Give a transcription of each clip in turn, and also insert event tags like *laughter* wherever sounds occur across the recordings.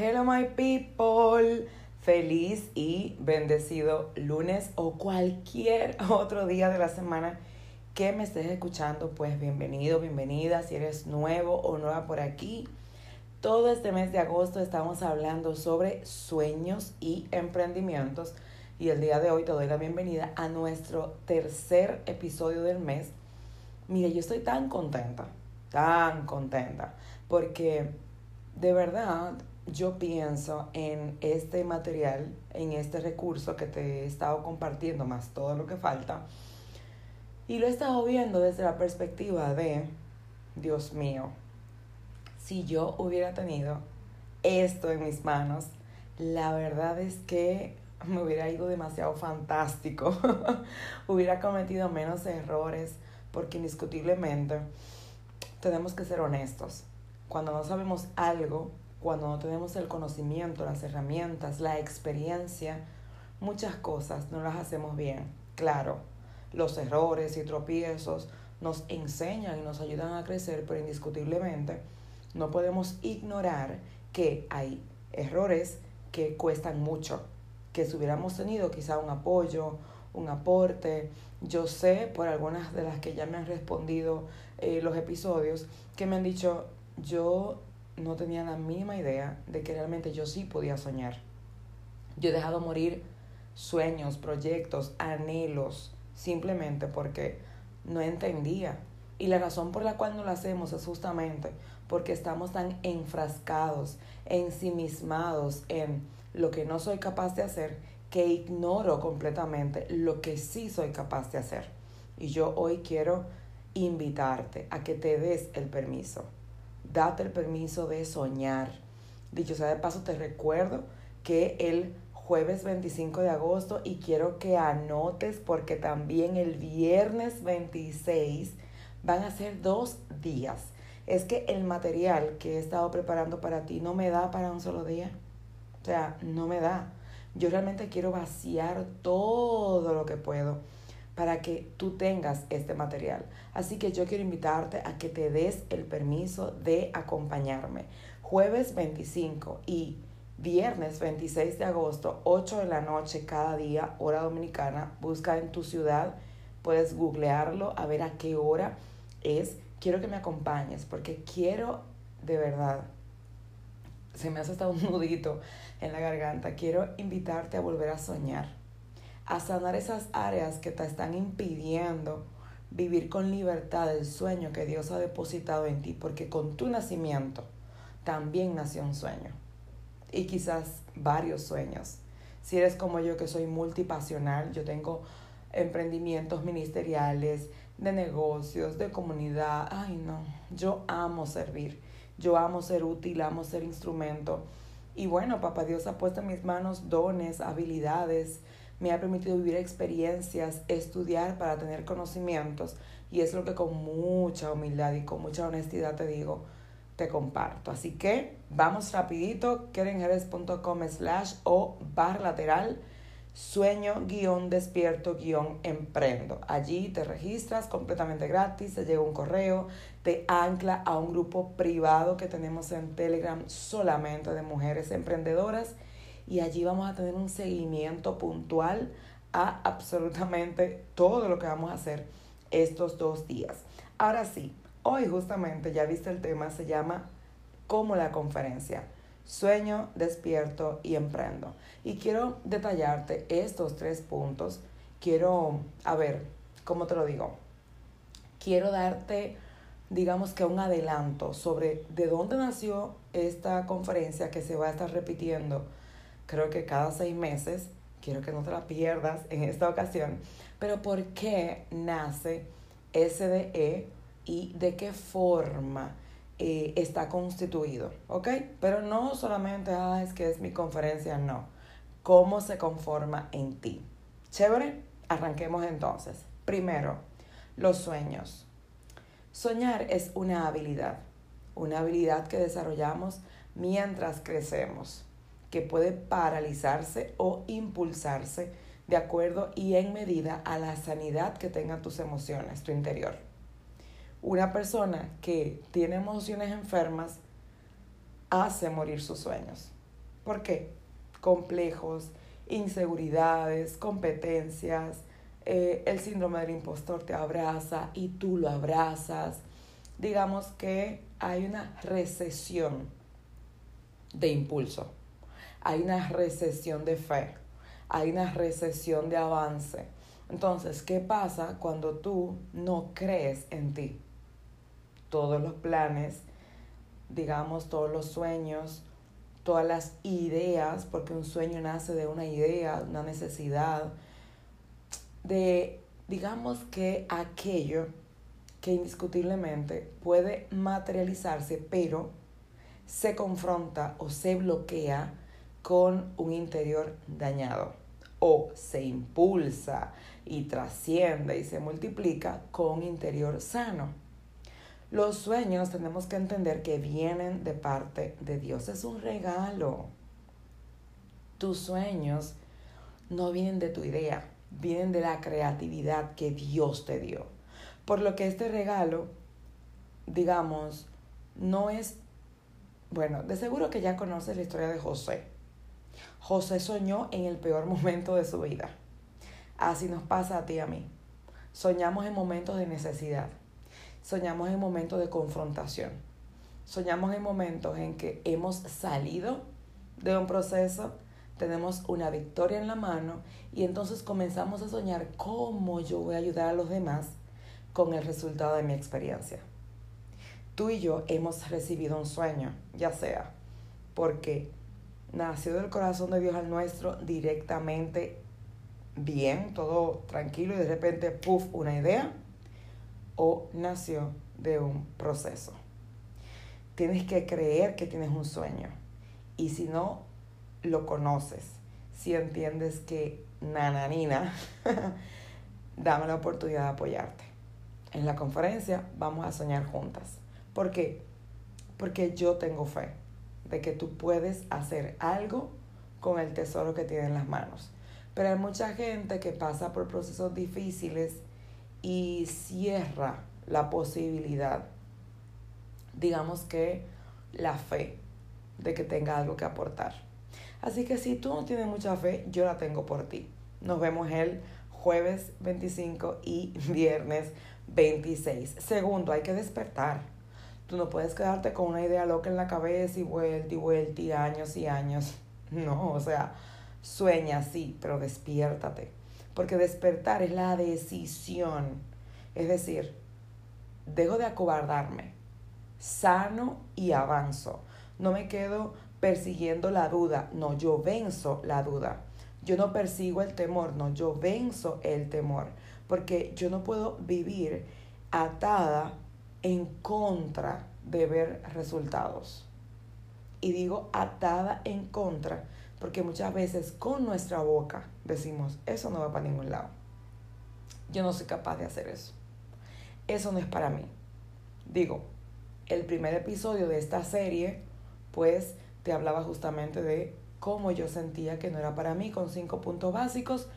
Hello my people, feliz y bendecido lunes o cualquier *laughs* otro día de la semana que me estés escuchando, pues bienvenido, bienvenida, si eres nuevo o nueva por aquí. Todo este mes de agosto estamos hablando sobre sueños y emprendimientos y el día de hoy te doy la bienvenida a nuestro tercer episodio del mes. Mire, yo estoy tan contenta, tan contenta, porque de verdad yo pienso en este material, en este recurso que te he estado compartiendo, más todo lo que falta, y lo he estado viendo desde la perspectiva de, Dios mío, si yo hubiera tenido esto en mis manos, la verdad es que me hubiera ido demasiado fantástico, *laughs* hubiera cometido menos errores, porque indiscutiblemente tenemos que ser honestos. Cuando no sabemos algo, cuando no tenemos el conocimiento, las herramientas, la experiencia, muchas cosas no las hacemos bien. Claro, los errores y tropiezos nos enseñan y nos ayudan a crecer, pero indiscutiblemente no podemos ignorar que hay errores que cuestan mucho, que si hubiéramos tenido quizá un apoyo, un aporte, yo sé por algunas de las que ya me han respondido eh, los episodios, que me han dicho, yo no tenía la mínima idea de que realmente yo sí podía soñar. Yo he dejado morir sueños, proyectos, anhelos, simplemente porque no entendía. Y la razón por la cual no lo hacemos es justamente porque estamos tan enfrascados, ensimismados en lo que no soy capaz de hacer, que ignoro completamente lo que sí soy capaz de hacer. Y yo hoy quiero invitarte a que te des el permiso date el permiso de soñar. Dicho sea de paso, te recuerdo que el jueves 25 de agosto y quiero que anotes porque también el viernes 26 van a ser dos días. Es que el material que he estado preparando para ti no me da para un solo día. O sea, no me da. Yo realmente quiero vaciar todo lo que puedo para que tú tengas este material. Así que yo quiero invitarte a que te des el permiso de acompañarme. Jueves 25 y viernes 26 de agosto, 8 de la noche cada día, hora dominicana. Busca en tu ciudad, puedes googlearlo a ver a qué hora es. Quiero que me acompañes porque quiero de verdad, se me hace hasta un *laughs* nudito en la garganta, quiero invitarte a volver a soñar a sanar esas áreas que te están impidiendo vivir con libertad el sueño que Dios ha depositado en ti, porque con tu nacimiento también nació un sueño y quizás varios sueños. Si eres como yo que soy multipasional, yo tengo emprendimientos ministeriales, de negocios, de comunidad, ay no, yo amo servir, yo amo ser útil, amo ser instrumento. Y bueno, papá Dios ha puesto en mis manos dones, habilidades, me ha permitido vivir experiencias, estudiar para tener conocimientos y es lo que con mucha humildad y con mucha honestidad te digo, te comparto. Así que vamos rapidito, kerenjeres.com slash o bar lateral sueño guion despierto guion emprendo. Allí te registras completamente gratis, te llega un correo, te ancla a un grupo privado que tenemos en Telegram solamente de mujeres emprendedoras y allí vamos a tener un seguimiento puntual a absolutamente todo lo que vamos a hacer estos dos días. Ahora sí, hoy justamente ya viste el tema, se llama como la conferencia. Sueño, despierto y emprendo. Y quiero detallarte estos tres puntos. Quiero, a ver, ¿cómo te lo digo? Quiero darte, digamos que un adelanto sobre de dónde nació esta conferencia que se va a estar repitiendo creo que cada seis meses, quiero que no te la pierdas en esta ocasión, pero ¿por qué nace SDE y de qué forma eh, está constituido, ¿ok? Pero no solamente, ah, es que es mi conferencia, no. ¿Cómo se conforma en ti? Chévere, arranquemos entonces. Primero, los sueños. Soñar es una habilidad, una habilidad que desarrollamos mientras crecemos, que puede paralizarse o impulsarse de acuerdo y en medida a la sanidad que tengan tus emociones, tu interior. Una persona que tiene emociones enfermas hace morir sus sueños. ¿Por qué? Complejos, inseguridades, competencias, eh, el síndrome del impostor te abraza y tú lo abrazas. Digamos que hay una recesión de impulso, hay una recesión de fe, hay una recesión de avance. Entonces, ¿qué pasa cuando tú no crees en ti? Todos los planes, digamos, todos los sueños, todas las ideas, porque un sueño nace de una idea, una necesidad, de, digamos que aquello que indiscutiblemente puede materializarse, pero se confronta o se bloquea con un interior dañado o se impulsa y trasciende y se multiplica con un interior sano. Los sueños tenemos que entender que vienen de parte de Dios. Es un regalo. Tus sueños no vienen de tu idea, vienen de la creatividad que Dios te dio. Por lo que este regalo, digamos, no es, bueno, de seguro que ya conoces la historia de José. José soñó en el peor momento de su vida. Así nos pasa a ti y a mí. Soñamos en momentos de necesidad. Soñamos en momentos de confrontación. Soñamos en momentos en que hemos salido de un proceso, tenemos una victoria en la mano y entonces comenzamos a soñar cómo yo voy a ayudar a los demás con el resultado de mi experiencia. Tú y yo hemos recibido un sueño, ya sea porque nació del corazón de Dios al nuestro directamente bien, todo tranquilo y de repente, puff, una idea, o nació de un proceso. Tienes que creer que tienes un sueño y si no lo conoces, si entiendes que nananina, *laughs* dame la oportunidad de apoyarte. En la conferencia vamos a soñar juntas. ¿Por qué? Porque yo tengo fe de que tú puedes hacer algo con el tesoro que tienes en las manos. Pero hay mucha gente que pasa por procesos difíciles y cierra la posibilidad, digamos que la fe de que tenga algo que aportar. Así que si tú no tienes mucha fe, yo la tengo por ti. Nos vemos el jueves 25 y *laughs* viernes 26. Segundo, hay que despertar. Tú no puedes quedarte con una idea loca en la cabeza y vuelta y vuelta y años y años. *laughs* No, o sea, sueña sí, pero despiértate. Porque despertar es la decisión. Es decir, dejo de acobardarme, sano y avanzo. No me quedo persiguiendo la duda, no, yo venzo la duda. Yo no persigo el temor, no, yo venzo el temor. Porque yo no puedo vivir atada en contra de ver resultados. Y digo atada en contra porque muchas veces con nuestra boca decimos, eso no va para ningún lado. Yo no soy capaz de hacer eso. Eso no es para mí. Digo, el primer episodio de esta serie, pues te hablaba justamente de cómo yo sentía que no era para mí con cinco puntos básicos.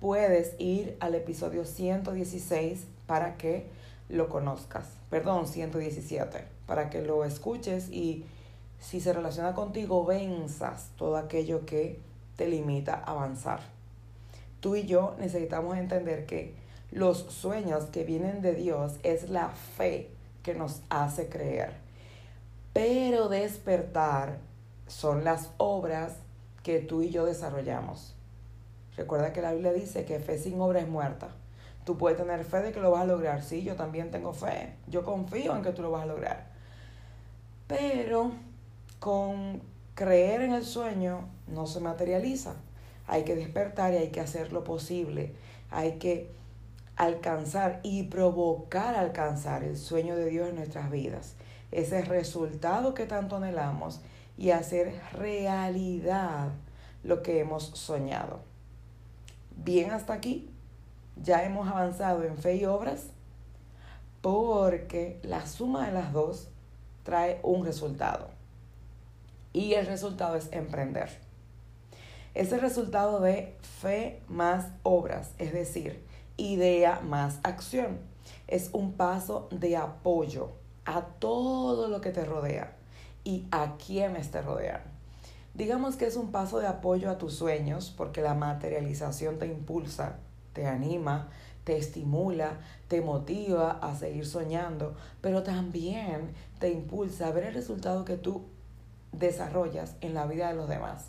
Puedes ir al episodio 116 para que lo conozcas. Perdón, 117, para que lo escuches y si se relaciona contigo, venzas todo aquello que te limita a avanzar. Tú y yo necesitamos entender que los sueños que vienen de Dios es la fe que nos hace creer. Pero despertar son las obras que tú y yo desarrollamos. Recuerda que la Biblia dice que fe sin obra es muerta. Tú puedes tener fe de que lo vas a lograr. Sí, yo también tengo fe. Yo confío en que tú lo vas a lograr. Pero con creer en el sueño no se materializa. Hay que despertar y hay que hacer lo posible. Hay que alcanzar y provocar alcanzar el sueño de Dios en nuestras vidas. ese resultado que tanto anhelamos y hacer realidad lo que hemos soñado. Bien hasta aquí, ya hemos avanzado en fe y obras porque la suma de las dos trae un resultado. Y el resultado es emprender. Ese resultado de fe más obras, es decir, idea más acción. Es un paso de apoyo a todo lo que te rodea y a quienes te rodean. Digamos que es un paso de apoyo a tus sueños porque la materialización te impulsa, te anima, te estimula, te motiva a seguir soñando, pero también te impulsa a ver el resultado que tú desarrollas en la vida de los demás,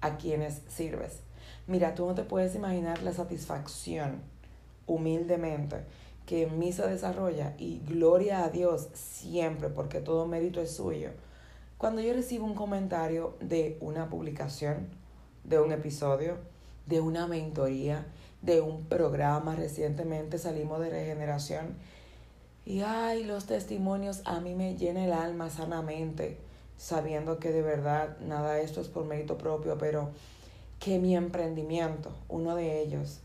a quienes sirves. Mira, tú no te puedes imaginar la satisfacción, humildemente, que en mí se desarrolla y gloria a Dios siempre, porque todo mérito es suyo. Cuando yo recibo un comentario de una publicación, de un episodio, de una mentoría, de un programa, recientemente salimos de regeneración, y ay, los testimonios a mí me llena el alma sanamente, sabiendo que de verdad nada de esto es por mérito propio, pero que mi emprendimiento, uno de ellos,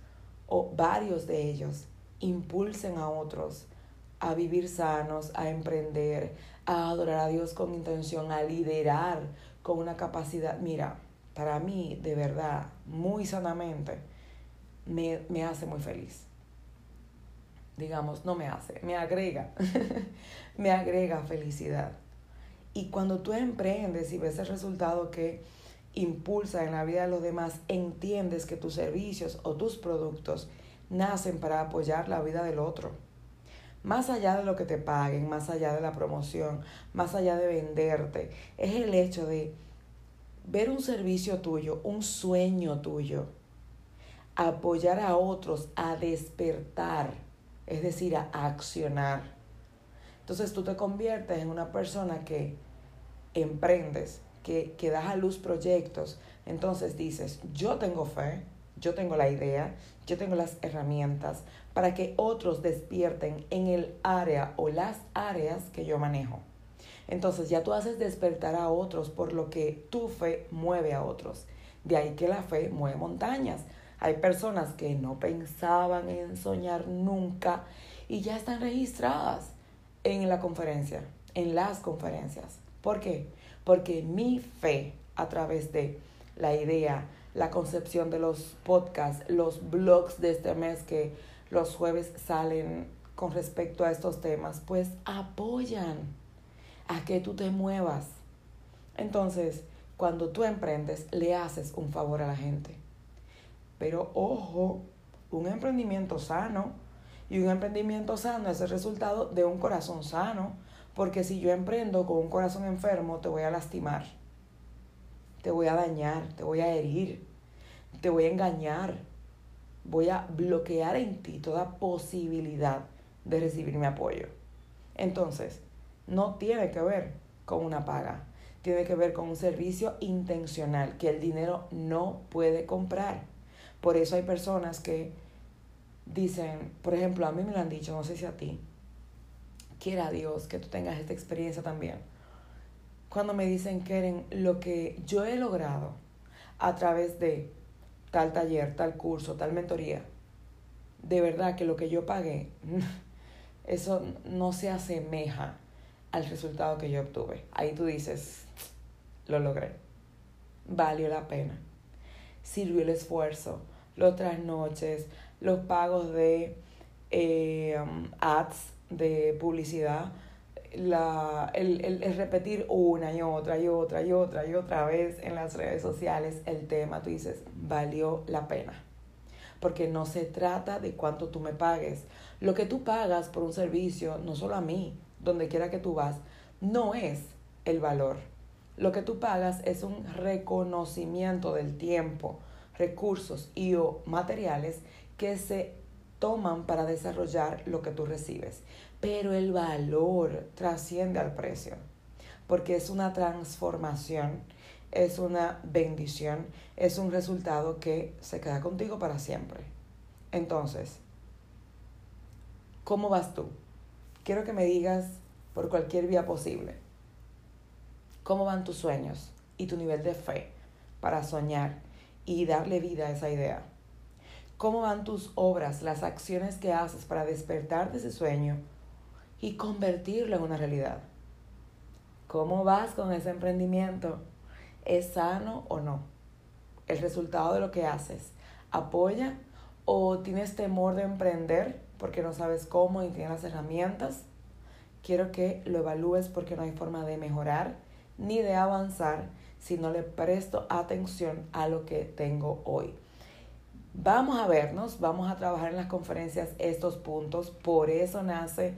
o varios de ellos, impulsen a otros a vivir sanos, a emprender, a adorar a Dios con intención, a liderar con una capacidad. Mira, para mí, de verdad, muy sanamente, me, me hace muy feliz. Digamos, no me hace, me agrega, *laughs* me agrega felicidad. Y cuando tú emprendes y ves el resultado que impulsa en la vida de los demás, entiendes que tus servicios o tus productos nacen para apoyar la vida del otro. Más allá de lo que te paguen, más allá de la promoción, más allá de venderte, es el hecho de ver un servicio tuyo, un sueño tuyo, apoyar a otros a despertar, es decir, a accionar. Entonces tú te conviertes en una persona que emprendes, que, que das a luz proyectos. Entonces dices, yo tengo fe, yo tengo la idea, yo tengo las herramientas para que otros despierten en el área o las áreas que yo manejo. Entonces ya tú haces despertar a otros por lo que tu fe mueve a otros. De ahí que la fe mueve montañas. Hay personas que no pensaban en soñar nunca y ya están registradas en la conferencia, en las conferencias. ¿Por qué? Porque mi fe a través de la idea, la concepción de los podcasts, los blogs de este mes que los jueves salen con respecto a estos temas, pues apoyan a que tú te muevas. Entonces, cuando tú emprendes, le haces un favor a la gente. Pero ojo, un emprendimiento sano y un emprendimiento sano es el resultado de un corazón sano, porque si yo emprendo con un corazón enfermo, te voy a lastimar te voy a dañar, te voy a herir, te voy a engañar, voy a bloquear en ti toda posibilidad de recibir mi apoyo. Entonces, no tiene que ver con una paga, tiene que ver con un servicio intencional que el dinero no puede comprar. Por eso hay personas que dicen, por ejemplo, a mí me lo han dicho, no sé si a ti, quiera Dios que tú tengas esta experiencia también cuando me dicen, Keren, lo que yo he logrado a través de tal taller, tal curso, tal mentoría, de verdad que lo que yo pagué, *laughs* eso no se asemeja al resultado que yo obtuve. Ahí tú dices, lo logré, valió la pena, sirvió el esfuerzo, los trasnoches, los pagos de eh, um, ads, de publicidad, la, el, el, el, repetir una y otra y otra y otra y otra vez en las redes sociales el tema, tú dices, valió la pena. Porque no se trata de cuánto tú me pagues. Lo que tú pagas por un servicio, no solo a mí, donde quiera que tú vas, no es el valor. Lo que tú pagas es un reconocimiento del tiempo, recursos y o materiales que se toman para desarrollar lo que tú recibes pero el valor trasciende al precio, porque es una transformación, es una bendición, es un resultado que se queda contigo para siempre. Entonces, ¿cómo vas tú? Quiero que me digas por cualquier vía posible. ¿Cómo van tus sueños y tu nivel de fe para soñar y darle vida a esa idea? ¿Cómo van tus obras, las acciones que haces para despertar de ese sueño y convertirlo en una realidad? ¿Cómo vas con ese emprendimiento? ¿Es sano o no? ¿El resultado de lo que haces apoya o tienes temor de emprender porque no sabes cómo y tienes las herramientas? Quiero que lo evalúes porque no hay forma de mejorar ni de avanzar si no le presto atención a lo que tengo hoy. Vamos a vernos, vamos a trabajar en las conferencias estos puntos, por eso nace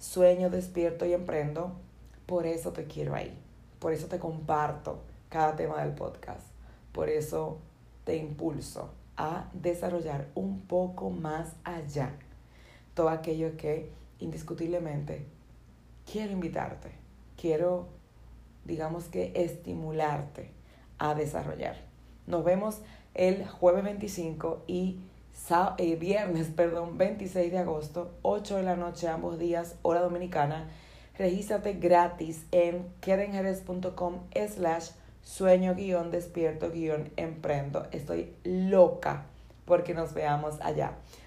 Sueño, Despierto y Emprendo, por eso te quiero ahí, por eso te comparto cada tema del podcast, por eso te impulso a desarrollar un poco más allá todo aquello que indiscutiblemente quiero invitarte, quiero, digamos que, estimularte a desarrollar. Nos vemos el jueves 25 y eh, viernes, *laughs* perdón, 26 de agosto, 8 de la noche, ambos días, hora dominicana. Regístrate gratis en kerenjerez.com slash sueño guion despierto guion emprendo. Estoy loca porque nos veamos allá.